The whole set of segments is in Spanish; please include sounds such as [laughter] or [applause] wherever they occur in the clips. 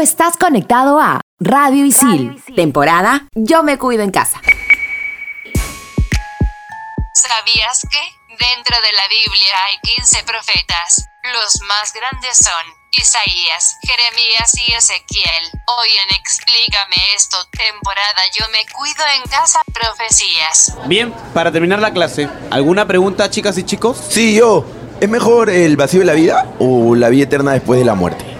estás conectado a Radio Isil, temporada Yo me cuido en casa. ¿Sabías que dentro de la Biblia hay 15 profetas? Los más grandes son Isaías, Jeremías y Ezequiel. Hoy en Explícame esto, temporada Yo me cuido en casa, profecías. Bien, para terminar la clase, ¿alguna pregunta, chicas y chicos? Sí, yo. ¿Es mejor el vacío de la vida o la vida eterna después de la muerte?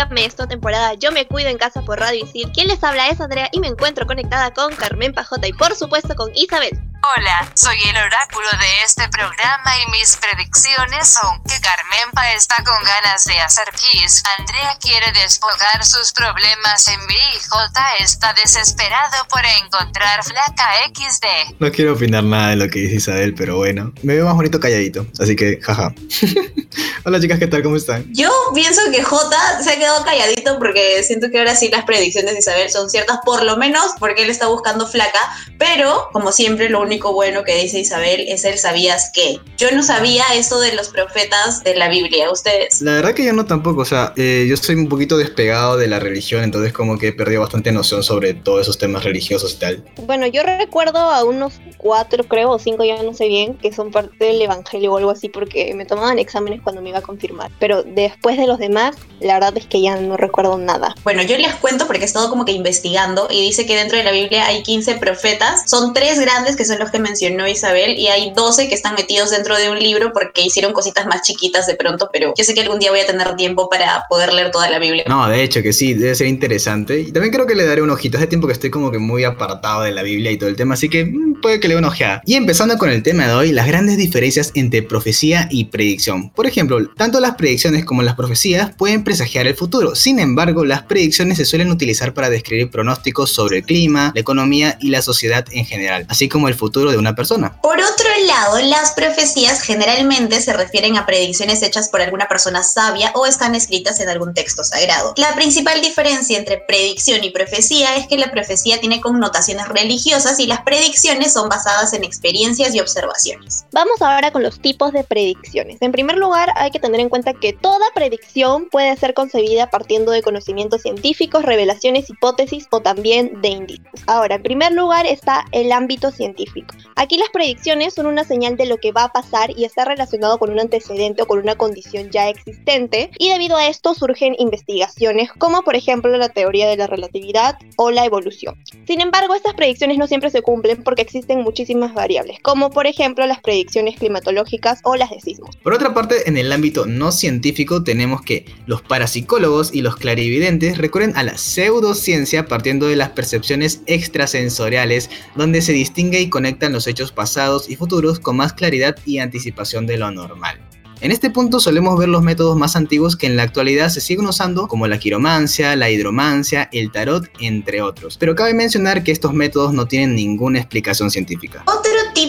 Bienvenidos a Explícame esto temporada Yo me cuido en casa por Radio Isil. Quien les habla es Andrea y me encuentro conectada con Carmen Pajota y por supuesto con Isabel. Hola, soy el oráculo de este programa y mis predicciones son que Carmenpa está con ganas de hacer pis, Andrea quiere desfogar sus problemas en mí y J está desesperado por encontrar flaca XD. No quiero opinar nada de lo que dice Isabel, pero bueno, me veo más bonito calladito, así que jaja. [laughs] Hola chicas, ¿qué tal? ¿Cómo están? Yo pienso que J se ha quedado calladito porque siento que ahora sí las predicciones de Isabel son ciertas, por lo menos porque él está buscando flaca, pero como siempre lo único bueno que dice Isabel es el sabías que. Yo no sabía eso de los profetas de la Biblia, ¿ustedes? La verdad que yo no tampoco, o sea, eh, yo soy un poquito despegado de la religión, entonces como que he perdido bastante noción sobre todos esos temas religiosos y tal. Bueno, yo recuerdo a unos cuatro, creo, o cinco, ya no sé bien, que son parte del evangelio o algo así, porque me tomaban exámenes cuando me iba a confirmar. Pero después de los demás, la verdad es que ya no recuerdo nada. Bueno, yo les cuento porque he estado como que investigando y dice que dentro de la Biblia hay 15 profetas. Son tres grandes que son los que mencionó Isabel y hay 12 que están metidos dentro de un libro porque hicieron cositas más chiquitas de pronto, pero yo sé que algún día voy a tener tiempo para poder leer toda la Biblia. No, de hecho que sí, debe ser interesante. Y también creo que le daré un ojito. Hace tiempo que estoy como que muy apartado de la Biblia y todo el tema, así que mm, puede que le dé una ojeada. Y empezando con el tema de hoy, las grandes diferencias entre profecía y predicción. Por ejemplo, tanto las predicciones como las profecías pueden presagiar el futuro. Sin embargo, las predicciones se suelen utilizar para describir pronósticos sobre el clima, la economía y la sociedad en general, así como el futuro de una persona. Por otro lado, las profecías generalmente se refieren a predicciones hechas por alguna persona sabia o están escritas en algún texto sagrado. La principal diferencia entre predicción y profecía es que la profecía tiene connotaciones religiosas y las predicciones son basadas en experiencias y observaciones. Vamos ahora con los tipos de predicciones. En primer lugar, hay que tener en cuenta que toda predicción puede ser concebida partiendo de conocimientos científicos, revelaciones, hipótesis o también de indicios. Ahora, en primer lugar está el ámbito científico. Aquí las predicciones son una señal de lo que va a pasar y está relacionado con un antecedente o con una condición ya existente y debido a esto surgen investigaciones como por ejemplo la teoría de la relatividad o la evolución. Sin embargo, estas predicciones no siempre se cumplen porque existen muchísimas variables, como por ejemplo las predicciones climatológicas o las de sismos. Por otra parte, en el ámbito no científico tenemos que los parapsicólogos y los clarividentes recurren a la pseudociencia partiendo de las percepciones extrasensoriales donde se distingue y conectan los hechos pasados y futuros con más claridad y anticipación de lo normal. En este punto solemos ver los métodos más antiguos que en la actualidad se siguen usando como la quiromancia, la hidromancia, el tarot, entre otros. Pero cabe mencionar que estos métodos no tienen ninguna explicación científica.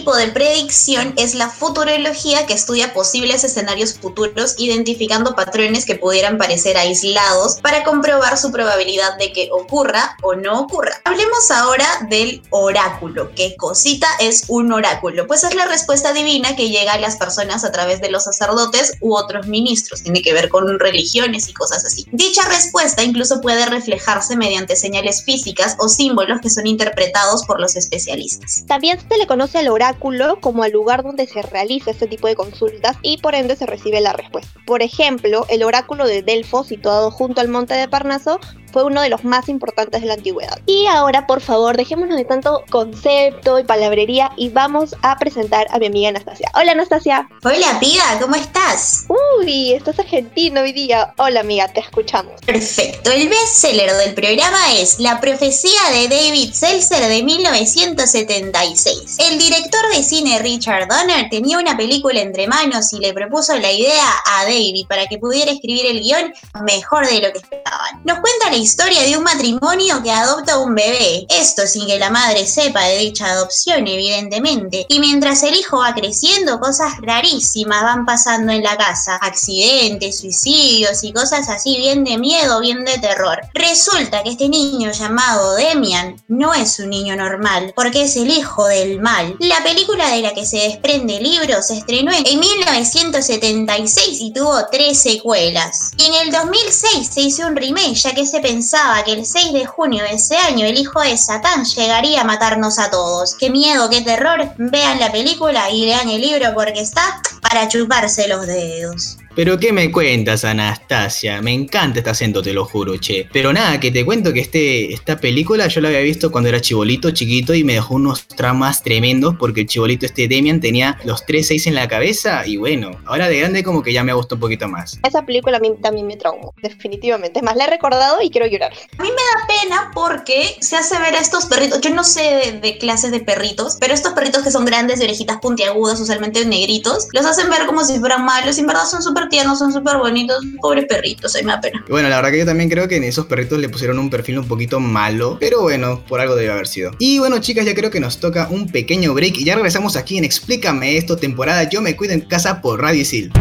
Tipo de predicción es la futurología que estudia posibles escenarios futuros identificando patrones que pudieran parecer aislados para comprobar su probabilidad de que ocurra o no ocurra. Hablemos ahora del oráculo. ¿Qué cosita es un oráculo? Pues es la respuesta divina que llega a las personas a través de los sacerdotes u otros ministros. Tiene que ver con religiones y cosas así. Dicha respuesta incluso puede reflejarse mediante señales físicas o símbolos que son interpretados por los especialistas. También se le conoce al oráculo como al lugar donde se realiza este tipo de consultas y por ende se recibe la respuesta. Por ejemplo, el oráculo de Delfos, situado junto al monte de Parnaso, fue uno de los más importantes de la antigüedad. Y ahora, por favor, dejémonos de tanto concepto y palabrería y vamos a presentar a mi amiga Anastasia. Hola, Anastasia. Hola, piba, ¿cómo estás? Uy, estás argentino hoy día. Hola amiga, te escuchamos. Perfecto, el bestseller del programa es La profecía de David Seltzer de 1976. El director de cine Richard Donner tenía una película entre manos y le propuso la idea a David para que pudiera escribir el guion mejor de lo que esperaban. Nos cuenta la historia de un matrimonio que adopta un bebé, esto sin que la madre sepa de dicha adopción evidentemente, y mientras el hijo va creciendo cosas rarísimas van pasando en la casa, accidentes, suicidios y cosas así bien de miedo, bien de terror. Resulta que este niño llamado Demian no es un niño normal, porque es el hijo del mal. La película de la que se desprende el libro se estrenó en 1976 y tuvo tres secuelas. Y en el 2006 se hizo un remake, ya que se pensaba que el 6 de junio de ese año el hijo de Satán llegaría a matarnos a todos. Qué miedo, qué terror. Vean la película y lean el libro porque está para chuparse los dedos. Pero ¿qué me cuentas, Anastasia? Me encanta este acento, te lo juro, che. Pero nada, que te cuento que este, esta película yo la había visto cuando era chibolito, chiquito, y me dejó unos tramas tremendos porque el chibolito este Demian tenía los 3-6 en la cabeza y bueno, ahora de grande como que ya me gustó un poquito más. Esa película a mí también me traumó, definitivamente. Es más, la he recordado y quiero llorar. A mí me da pena porque se hace ver a estos perritos, yo no sé de, de clases de perritos, pero estos perritos que son grandes de orejitas puntiagudas, usualmente negritos, los hacen ver como si fueran malos y en verdad son súper tiernos, son súper bonitos, pobres perritos, ahí me da pena. Bueno, la verdad que yo también creo que en esos perritos le pusieron un perfil un poquito malo, pero bueno, por algo debe haber sido. Y bueno, chicas, ya creo que nos toca un pequeño break y ya regresamos aquí en Explícame esto, temporada Yo me cuido en casa por Radio Isil.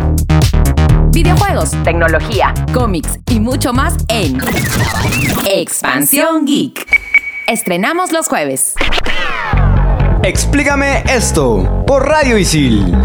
Videojuegos, tecnología, cómics y mucho más en Expansión Geek. Estrenamos los jueves. Explícame esto por Radio Isil.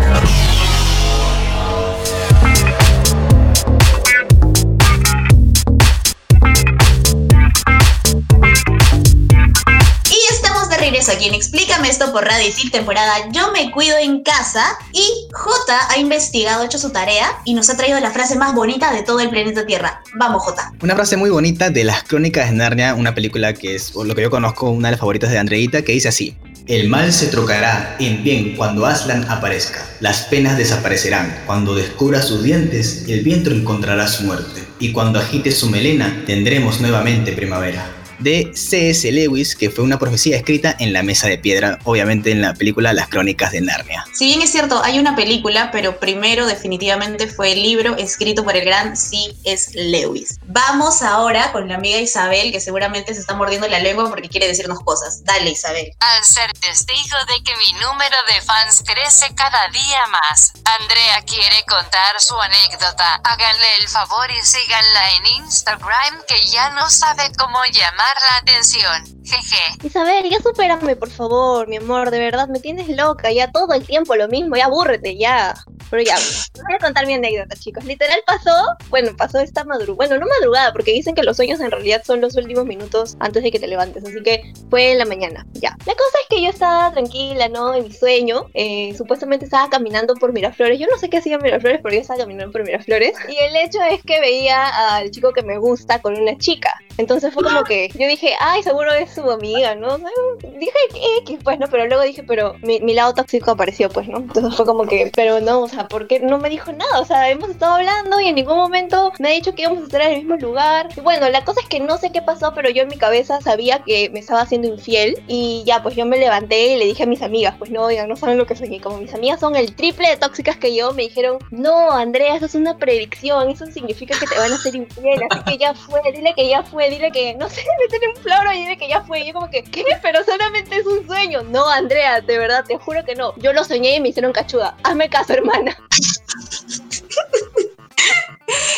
Estamos de regreso aquí en Explícame esto por Radio Isil, temporada Yo me cuido en casa. Y J ha investigado, hecho su tarea y nos ha traído la frase más bonita de todo el planeta Tierra. Vamos, J. Una frase muy bonita de Las Crónicas de Narnia, una película que es, por lo que yo conozco, una de las favoritas de Andreita, que dice así. El mal se trocará en bien cuando Aslan aparezca. Las penas desaparecerán. Cuando descubra sus dientes, el viento encontrará su muerte. Y cuando agite su melena, tendremos nuevamente primavera. De C.S. Lewis, que fue una profecía escrita en la mesa de piedra, obviamente en la película Las Crónicas de Narnia. Si bien es cierto, hay una película, pero primero definitivamente fue el libro escrito por el gran C.S. Lewis. Vamos ahora con la amiga Isabel, que seguramente se está mordiendo la lengua porque quiere decirnos cosas. Dale, Isabel. Al ser testigo de que mi número de fans crece cada día más, Andrea quiere contar su anécdota. Háganle el favor y síganla en Instagram que ya no sabe cómo llamar la atención. Jeje. Isabel, ya supérame, por favor, mi amor, de verdad, me tienes loca, ya todo el tiempo lo mismo, ya abúrrete, ya. Pero ya, voy a contar mi anécdota, chicos. Literal pasó, bueno, pasó esta madrugada, bueno, no madrugada, porque dicen que los sueños en realidad son los últimos minutos antes de que te levantes, así que fue en la mañana, ya. La cosa es que yo estaba tranquila, ¿no? En mi sueño, eh, supuestamente estaba caminando por Miraflores, yo no sé qué hacía Miraflores, pero yo estaba caminando por Miraflores, y el hecho es que veía al chico que me gusta con una chica. Entonces fue como que yo dije, ay, seguro es su amiga, ¿no? Dije X, pues, ¿no? Pero luego dije, pero mi, lado tóxico apareció, pues, ¿no? Entonces fue como que, pero no, o sea, ¿por qué no me dijo nada? O sea, hemos estado hablando y en ningún momento me ha dicho que íbamos a estar en el mismo lugar. Y bueno, la cosa es que no sé qué pasó, pero yo en mi cabeza sabía que me estaba haciendo infiel. Y ya, pues yo me levanté y le dije a mis amigas, pues no, oigan, no saben lo que soñé. Como mis amigas son el triple de tóxicas que yo, me dijeron, no, Andrea, eso es una predicción, eso significa que te van a hacer infiel. Así que ya fue, dile que ya fue, dile que, no sé, métele un floro y dile que ya fue. Y yo como que, ¿qué? Pero solamente es un sueño. No, Andrea, de verdad, te juro que no. Yo lo soñé y me hicieron cachuda. Hazme caso, hermana.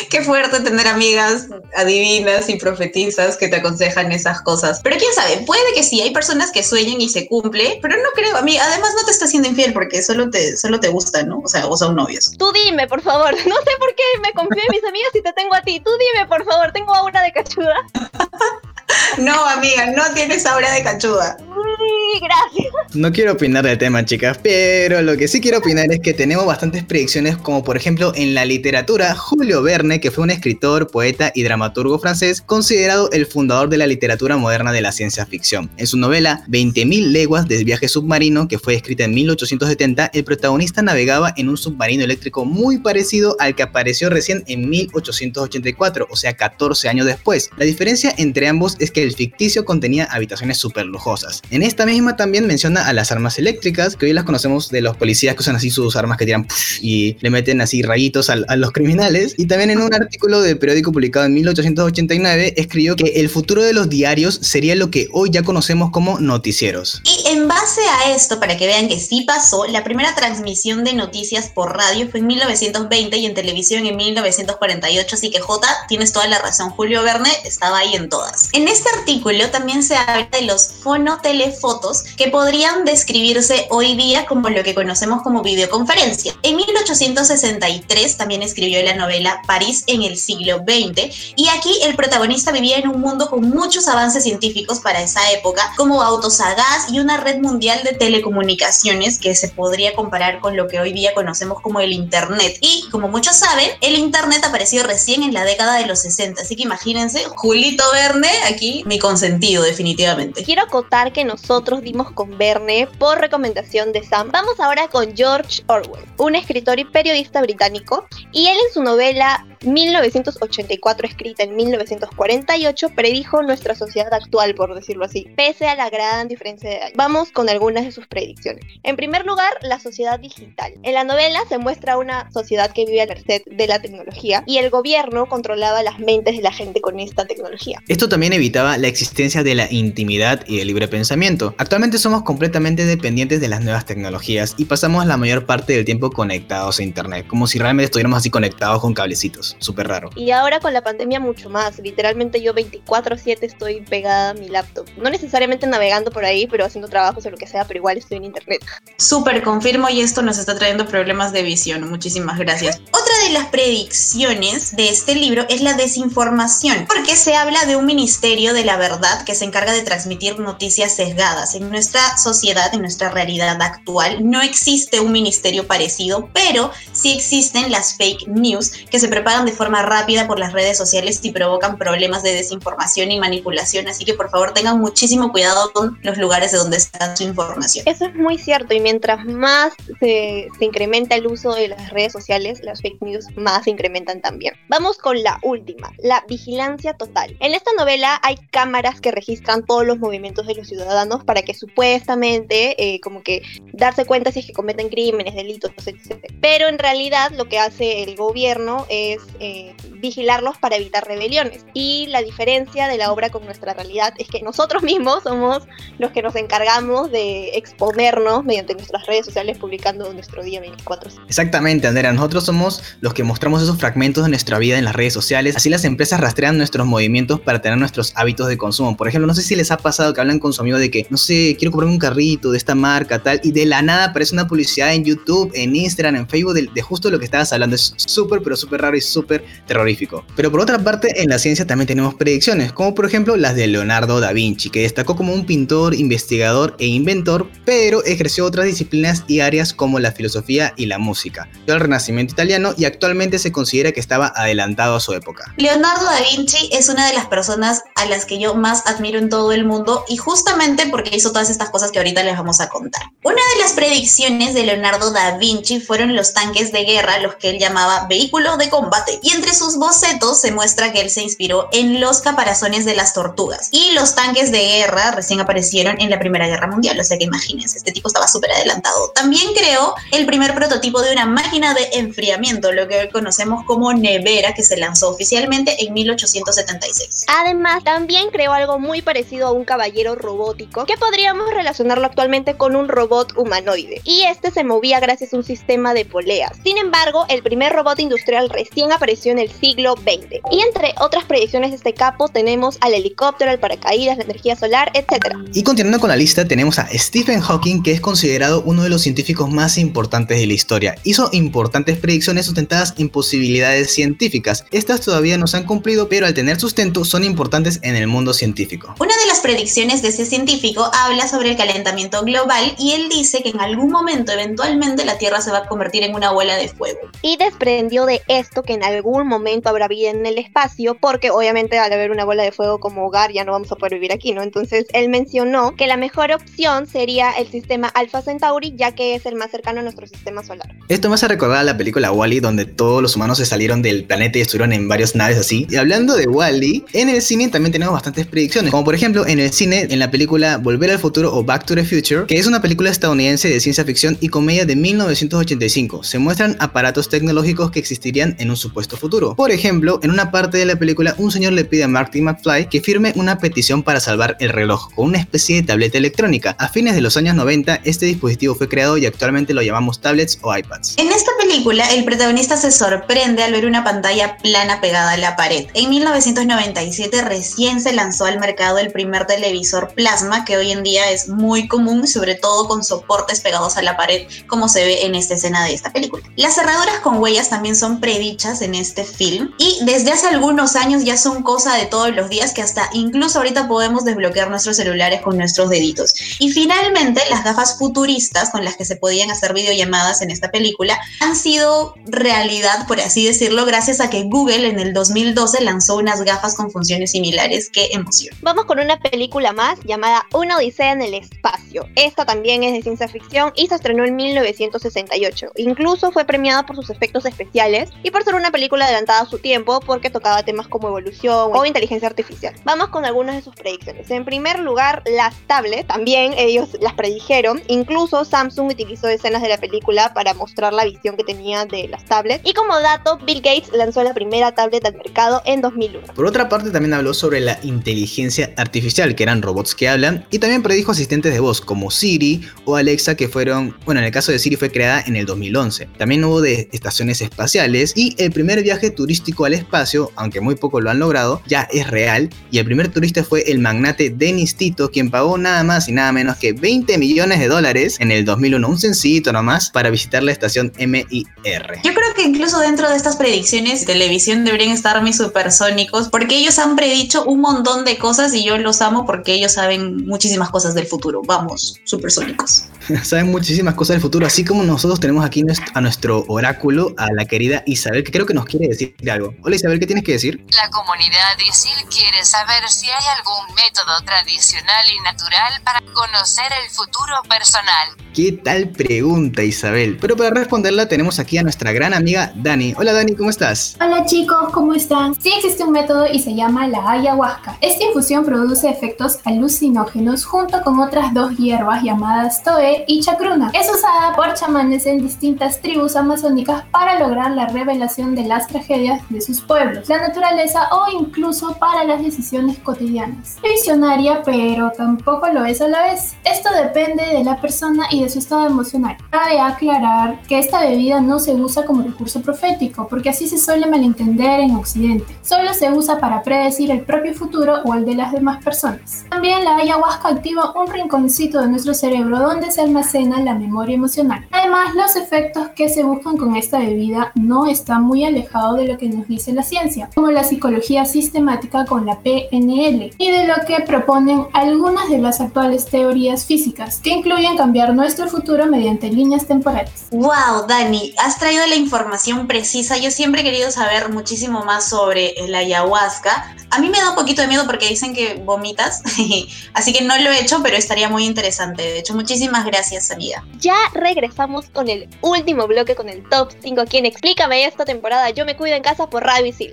Qué fuerte tener amigas adivinas y profetizas que te aconsejan esas cosas. Pero quién sabe, puede que sí, hay personas que sueñan y se cumple, pero no creo, a mí, además no te está haciendo infiel porque solo te, solo te gusta, ¿no? O sea, o son novios. Tú dime, por favor. [laughs] No sé por qué me confío en mis amigas y te tengo a ti. Tú dime, por favor. Tengo aura de cachuda. [laughs] No, amiga, no tienes aura de cachuda. Sí, gracias. No quiero opinar del tema, chicas, pero lo que sí quiero opinar es que tenemos bastantes predicciones, como por ejemplo en la literatura, Julio Verne, que fue un escritor, poeta y dramaturgo francés, considerado el fundador de la literatura moderna de la ciencia ficción. En su novela 20.000 leguas de viaje submarino, que fue escrita en 1870, el protagonista navegaba en un submarino eléctrico muy parecido al que apareció recién en 1884, o sea, 14 años después. La diferencia entre ambos es que el ficticio contenía habitaciones súper lujosas. En esta misma también menciona a las armas eléctricas, que hoy las conocemos de los policías que usan así sus armas que tiran y le meten así rayitos a, a los criminales. También en un artículo del periódico publicado en 1889 escribió que el futuro de los diarios sería lo que hoy ya conocemos como noticieros. Y en base a esto, para que vean que sí pasó, la primera transmisión de noticias por radio fue en 1920 y en televisión en 1948, así que J, tienes toda la razón, Julio Verne estaba ahí en todas. En este artículo también se habla de los fonotelefotos que podrían describirse hoy día como lo que conocemos como videoconferencia. En 1863 también escribió la novela París en el siglo XX y aquí el protagonista vivía en un mundo con muchos avances científicos para esa época, como autos a gas y una red mundial de telecomunicaciones que se podría comparar con lo que hoy día conocemos como el Internet. Y como muchos saben, el Internet apareció recién en la década de los 60, así que imagínense, Julito Verne aquí, mi consentido definitivamente. Quiero acotar que nosotros dimos con Verne por recomendación de Sam. Vamos ahora con George Orwell, un escritor y periodista británico, y él en su novela あ。1984, escrita en 1948, predijo nuestra sociedad actual, por decirlo así, pese a la gran diferencia de años. Vamos con algunas de sus predicciones. En primer lugar, la sociedad digital. En la novela se muestra una sociedad que vive a merced de la tecnología y el gobierno controlaba las mentes de la gente con esta tecnología. Esto también evitaba la existencia de la intimidad y el libre pensamiento. Actualmente somos completamente dependientes de las nuevas tecnologías y pasamos la mayor parte del tiempo conectados a internet, como si realmente estuviéramos así conectados con cablecitos. Súper raro. Y ahora con la pandemia mucho más. Literalmente yo 24/7 estoy pegada a mi laptop. No necesariamente navegando por ahí, pero haciendo trabajos o lo que sea, pero igual estoy en internet. Súper confirmo y esto nos está trayendo problemas de visión. Muchísimas gracias. Otra de las predicciones de este libro es la desinformación, porque se habla de un ministerio de la verdad que se encarga de transmitir noticias sesgadas. En nuestra sociedad, en nuestra realidad actual, no existe un ministerio parecido, pero sí existen las fake news que se de forma rápida por las redes sociales y provocan problemas de desinformación y manipulación. Así que por favor tengan muchísimo cuidado con los lugares de donde está su información. Eso es muy cierto y mientras más se, se incrementa el uso de las redes sociales, las fake news más se incrementan también. Vamos con la última, la vigilancia total. En esta novela hay cámaras que registran todos los movimientos de los ciudadanos para que supuestamente eh, como que darse cuenta si es que cometen crímenes, delitos, etc. Pero en realidad lo que hace el gobierno es eh, vigilarlos para evitar rebeliones. Y la diferencia de la obra con nuestra realidad es que nosotros [laughs] mismos somos los que nos encargamos de exponernos mediante nuestras redes sociales publicando nuestro día 24. Exactamente, Andrea. Nosotros somos los que mostramos esos fragmentos de nuestra vida en las redes sociales. Así las empresas rastrean nuestros movimientos para tener nuestros hábitos de consumo. Por ejemplo, no sé si les ha pasado que hablan con su amigo de que, no sé, quiero comprar un carrito de esta marca, tal, y de la nada aparece una publicidad en YouTube, en Instagram, en Facebook, de, de justo lo que estabas hablando. Es súper, pero súper raro y súper terrorífico. Pero por otra parte, en la ciencia también tenemos predicciones, como por ejemplo las de Leonardo da Vinci, que destacó como un pintor, investigador e inventor, pero ejerció otras disciplinas y áreas como la filosofía y la música. Dio el Renacimiento italiano y actualmente se considera que estaba adelantado a su época. Leonardo da Vinci es una de las personas a las que yo más admiro en todo el mundo y justamente porque hizo todas estas cosas que ahorita les vamos a contar. Una de las predicciones de Leonardo da Vinci fueron los tanques de guerra, los que él llamaba vehículos de combate, y entre sus bocetos se muestra que él se inspiró en los caparazones de las tortugas. Y los tanques de guerra recién aparecieron en la Primera Guerra Mundial, o sea que imagínense, este tipo estaba súper adelantado. También creó el primer prototipo de una máquina de enfriamiento, lo que hoy conocemos como nevera, que se lanzó oficialmente en 1876. Además, también creó algo muy parecido a un caballero robótico, que podríamos relacionarlo actualmente con un robot humanoide. Y este se movía gracias a un sistema de poleas. Sin embargo, el primer robot industrial recién apareció en el siglo XX. Y entre otras predicciones de este capo tenemos al helicóptero, al paracaídas, la energía solar, etc. Y continuando con la lista, tenemos a Stephen Hawking, que es considerado uno de los científicos más importantes de la historia. Hizo importantes predicciones sustentadas en posibilidades científicas. Estas todavía no se han cumplido, pero al tener sustento son importantes en el mundo científico. Una de las predicciones de ese científico habla sobre el calentamiento global y él dice que en algún momento, eventualmente, la Tierra se va a convertir en una bola de fuego. Y desprendió de esto que en algún momento habrá vida en el espacio, porque obviamente al haber una bola de fuego como hogar ya no vamos a poder vivir aquí, ¿no? Entonces él mencionó que la mejor opción sería el sistema Alpha Centauri, ya que es el más cercano a nuestro sistema solar. Esto me hace recordar a la película Wally, donde todos los humanos se salieron del planeta y estuvieron en varias naves así. Y hablando de Wally, en el cine también tenemos bastantes predicciones, como por ejemplo en el cine, en la película Volver al Futuro o Back to the Future, que es una película estadounidense de ciencia ficción y comedia de 1985. Se muestran aparatos tecnológicos que existirían en un supuesto futuro. Por ejemplo, en una parte de la película, un señor le pide a Marty McFly que firme una petición para salvar el reloj con una especie de tableta electrónica. A fines de los años 90, este dispositivo fue creado y actualmente lo llamamos tablets o iPads. En esta película, el protagonista se sorprende al ver una pantalla plana pegada a la pared. En 1997 recién se lanzó al mercado el primer televisor plasma, que hoy en día es muy común, sobre todo con soportes pegados a la pared, como se ve en esta escena de esta película. Las cerraduras con huellas también son predichas en este film y desde hace algunos años ya son cosa de todos los días que hasta incluso ahorita podemos desbloquear nuestros celulares con nuestros deditos. Y finalmente, las gafas futuristas con las que se podían hacer videollamadas en esta película han sido realidad, por así decirlo, gracias a que Google en el 2012 lanzó unas gafas con funciones similares. ¡Qué emoción! Vamos con una película más llamada Una Odisea en el Espacio. Esta también es de ciencia ficción y se estrenó en 1968. Incluso fue premiada por sus efectos especiales y por ser una película adelantada a su tiempo porque tocaba temas como evolución o inteligencia artificial. Vamos con algunas de sus predicciones. En primer lugar, las tablets, también ellos las predijeron. Incluso Samsung utilizó escenas de la película para mostrar la visión que tenía de las tablets. Y como dato, Bill Gates lanzó la primera tablet al mercado en 2001. Por otra parte, también habló sobre la inteligencia artificial, que eran robots que hablan, y también predijo asistentes de voz como Siri o Alexa, que fueron, bueno, en el caso de Siri fue creada en el 2011. También hubo de estaciones espaciales y el primer viaje turístico al espacio, aunque muy poco lo han logrado, ya es real, y el primer turista fue el magnate Dennis Tito, quien pagó nada más y nada menos que 20 millones de dólares en el 2001, un sencillito nomás, para visitar la estación MIR. Yo creo que incluso dentro de estas predicciones de televisión deberían estar mis supersónicos, porque ellos han predicho un montón de cosas y yo los amo porque ellos saben muchísimas cosas del futuro. Vamos, supersónicos. [laughs] saben muchísimas cosas del futuro, así como nosotros tenemos aquí a nuestro oráculo, a la querida Isabel, que creo que nos quiere decir algo. Hola Isabel, ¿qué tienes que decir? La comunidad ISIL quiere saber si hay algún método tradicional y natural para conocer el futuro personal. ¿Qué tal pregunta Isabel? Pero para responderla tenemos aquí a nuestra gran amiga Dani. Hola Dani, ¿cómo estás? Hola chicos, ¿cómo están? Sí existe un método y se llama la ayahuasca. Esta infusión produce efectos alucinógenos junto con otras dos hierbas llamadas Toe y Chacruna. Es usada por chamanes en distintas tribus amazónicas para lograr la revelación de las tragedias de sus pueblos, la naturaleza o incluso para las decisiones cotidianas. Visionaria, pero tampoco lo es a la vez. Esto depende de la persona y de su estado emocional. Cabe aclarar que esta bebida no se usa como recurso profético, porque así se suele malentender en Occidente. Solo se usa para predecir el propio futuro o el de las demás personas. También la ayahuasca activa un rinconcito de nuestro cerebro donde se almacena la memoria emocional. Además, los efectos que se buscan con esta bebida no están muy alejados de lo que nos dice la ciencia, como la psicología sistemática con la PNL, y de lo que proponen algunas de las actuales teorías físicas, que incluyen cambiar nuestro futuro mediante líneas temporales. ¡Wow, Dani! Has traído la información precisa. Yo siempre he querido saber muchísimo más sobre la ayahuasca. A mí me da un poquito de miedo porque dicen que vomitas, [laughs] así que no lo he hecho, pero estaría muy interesante. De hecho, muchísimas gracias, amiga. Ya regresamos con el último bloque, con el top 5. Quien explícame esta temporada, yo me cuido en casa por Radio Isil.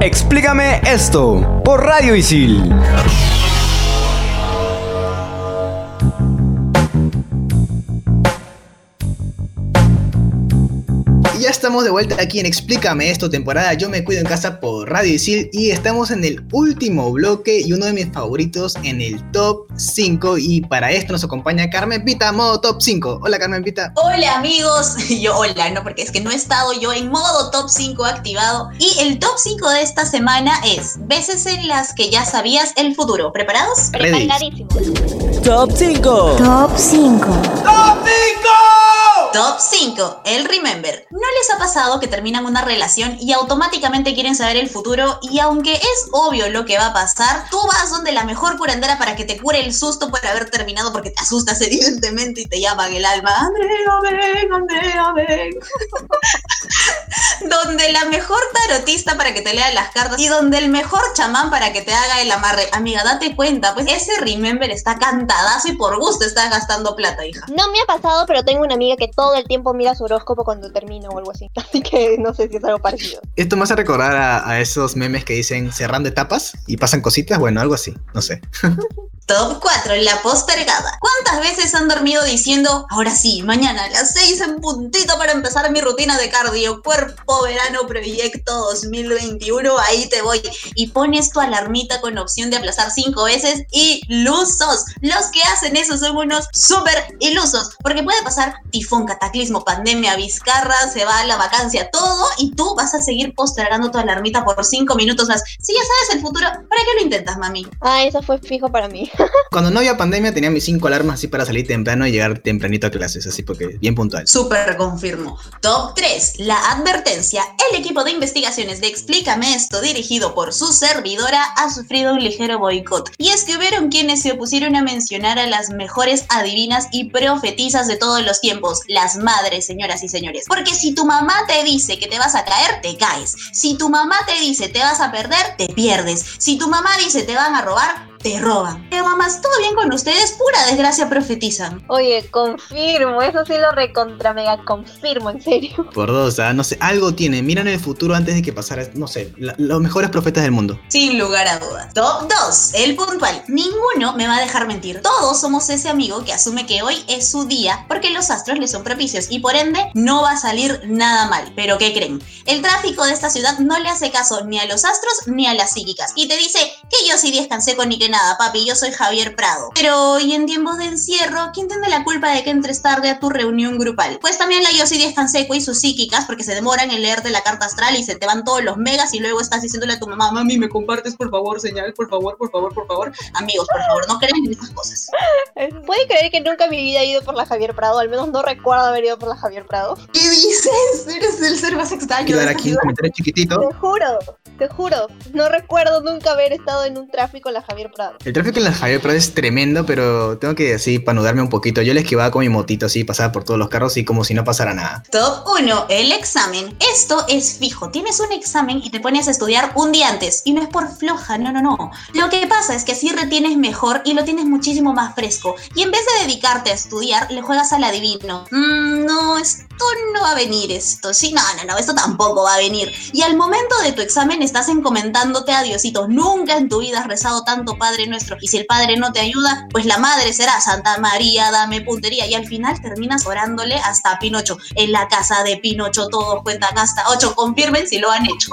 Explícame esto por Radio Isil. Estamos de vuelta aquí en Explícame esto, temporada Yo me cuido en casa por Radio Isil y estamos en el último bloque y uno de mis favoritos en el top 5 y para esto nos acompaña Carmen Pita, modo top 5. Hola Carmen Pita. Hola amigos, [laughs] yo hola, no porque es que no he estado yo en modo top 5 activado y el top 5 de esta semana es veces en las que ya sabías el futuro. ¿Preparados? Preparadísimos. Top 5. Top 5. Top 5. El Remember. ¿No les ha pasado que terminan una relación y automáticamente quieren saber el futuro? Y aunque es obvio lo que va a pasar, tú vas donde la mejor curandera para que te cure el susto por haber terminado porque te asustas [laughs] evidentemente y te llaman el alma. Andrea, ven, Andrea, ven. donde la mejor tarotista para que te lea las cartas y donde el mejor chamán para que te haga el amarre. Amiga, date cuenta, pues ese Remember está cantadazo y por gusto estás gastando plata, hija. No me ha pasado, pero tengo una amiga que todo el tiempo mira su horóscopo cuando termina o algo así. [laughs] Así que no sé si es algo parecido. Esto me hace recordar a, a esos memes que dicen cerrando etapas y pasan cositas, bueno, algo así, no sé. [laughs] Top 4, la postergada. ¿Cuántas veces han dormido diciendo, ahora sí, mañana a las 6 en puntito para empezar mi rutina de cardio, cuerpo, verano, proyecto 2021, ahí te voy. Y pones tu alarmita con opción de aplazar 5 veces, ilusos. Los que hacen eso son unos súper ilusos, porque puede pasar tifón, cataclismo, pandemia, vizcarra, se va a la vacancia, todo, y tú vas a seguir postergando tu alarmita por 5 minutos más. Si ya sabes el futuro, ¿para qué lo intentas, mami? Ah, eso fue fijo para mí. Cuando no había pandemia tenía mis 5 alarmas así para salir temprano y llegar tempranito a clases, así porque bien puntual. Súper confirmo. Top 3. La advertencia. El equipo de investigaciones de Explícame esto, dirigido por su servidora, ha sufrido un ligero boicot. Y es que hubieron quienes se opusieron a mencionar a las mejores adivinas y profetizas de todos los tiempos, las madres, señoras y señores. Porque si tu mamá te dice que te vas a caer, te caes. Si tu mamá te dice te vas a perder, te pierdes. Si tu mamá dice te van a robar, te roban. Pero mamás, ¿todo bien con ustedes? Pura desgracia profetizan. Oye, confirmo, eso sí lo recontra mega confirmo, en serio. Por dos, ah, no sé, algo tiene. Miran el futuro antes de que pasara, no sé, la- los mejores profetas del mundo. Sin lugar a dudas. Top 2. El puntual. Ninguno me va a dejar mentir. Todos somos ese amigo que asume que hoy es su día porque los astros le son propicios y por ende no va a salir nada mal. Pero ¿qué creen? El tráfico de esta ciudad no le hace caso ni a los astros ni a las psíquicas. Y te dice que yo sí descansé con ni que nada, papi, yo soy Javier Prado. Pero, ¿y en tiempos de encierro? ¿Quién tiene la culpa de que entres tarde a tu reunión grupal? Pues también la Yossi Díaz Canseco y sus psíquicas porque se demoran en leerte la carta astral y se te van todos los megas y luego estás diciéndole a tu mamá, mami, ¿me compartes por favor señal? Por favor, por favor, por favor. Amigos, por favor, no crean en estas cosas. ¿Puede creer que nunca en mi vida he ido por la Javier Prado? Al menos no recuerdo haber ido por la Javier Prado. ¿Qué dices? Eres el ser más extraño. Quedar aquí chiquitito. Te juro, te juro. No recuerdo nunca haber estado en un tráfico en la Javier Prado. El tráfico en la Javier Prado es tremendo, pero tengo que así panudarme un poquito. Yo le esquivaba con mi motito así, pasaba por todos los carros y como si no pasara nada. Top 1, el examen. Esto es fijo. Tienes un examen y te pones a estudiar un día antes. Y no es por floja, no, no, no. Lo que pasa es que así retienes mejor y lo tienes muchísimo más fresco. Y en vez de dedicarte a estudiar, le juegas al adivino. Mm, no, esto no va a venir esto. Sí, no, no, no, esto tampoco va a venir. Y al momento de tu examen estás encomendándote a Diosito. Nunca en tu vida has rezado tanto Padre Nuestro. Y si el Padre no te ayuda, pues la madre será Santa María, dame puntería. Y al final terminas orándole hasta Pinocho. En la casa de Pinocho todos cuentan hasta 8. Confirmen si lo han hecho.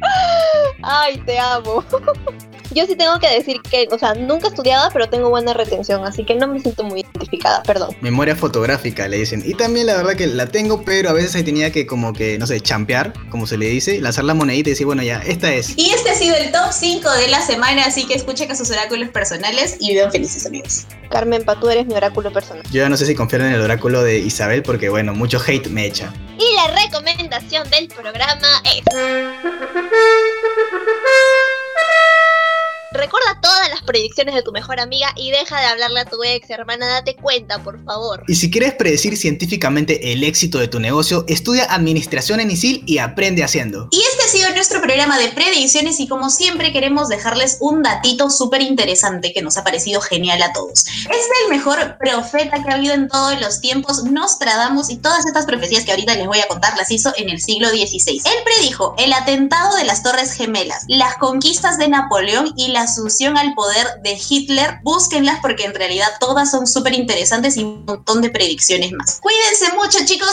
[laughs] Ay, te amo. [laughs] Yo sí tengo que decir que, o sea, nunca estudiaba, pero tengo buena retención, así que no me siento muy identificada, perdón. Memoria fotográfica, le dicen. Y también la verdad que la tengo, pero a veces ahí tenía que como que, no sé, champear, como se le dice, lanzar la monedita y decir, bueno, ya, esta es. Y este ha sido el top 5 de la semana, así que escuchen a sus oráculos personales y vivan felices amigos. Carmen Pa, tú eres mi oráculo personal. Yo ya no sé si confiar en el oráculo de Isabel porque, bueno, mucho hate me echa. Y la recomendación del programa es... Recuerda todas las predicciones de tu mejor amiga y deja de hablarle a tu ex, hermana, date cuenta, por favor. Y si quieres predecir científicamente el éxito de tu negocio, estudia administración en ISIL y aprende haciendo. Y este ha sido nuestro programa de predicciones y como siempre queremos dejarles un datito súper interesante que nos ha parecido genial a todos. Es el mejor profeta que ha habido en todos los tiempos, Nostradamus y todas estas profecías que ahorita les voy a contar las hizo en el siglo XVI. Él predijo el atentado de las Torres Gemelas, las conquistas de Napoleón y la asunción al poder de Hitler. Búsquenlas porque en realidad todas son súper interesantes y un montón de predicciones más. Cuídense mucho chicos.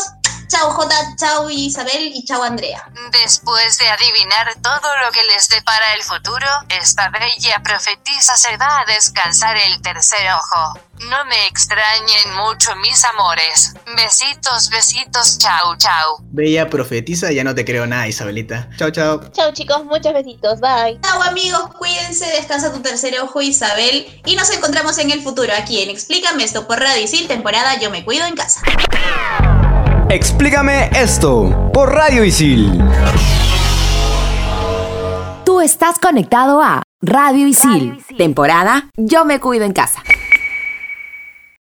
Chao J, chao Isabel y chao Andrea. Después de adivinar todo lo que les depara el futuro, esta bella profetisa se va a descansar el tercer ojo. No me extrañen mucho mis amores. Besitos, besitos, chao, chao. Bella profetiza, ya no te creo nada, Isabelita. Chao, chao. Chao chicos, muchos besitos, bye. Chao amigos, cuídense, descansa tu tercer ojo Isabel y nos encontramos en el futuro aquí en Explícame esto por Radio Isil, temporada Yo me cuido en casa. Explícame esto por Radio Isil. Tú estás conectado a Radio Isil, temporada Yo me cuido en casa.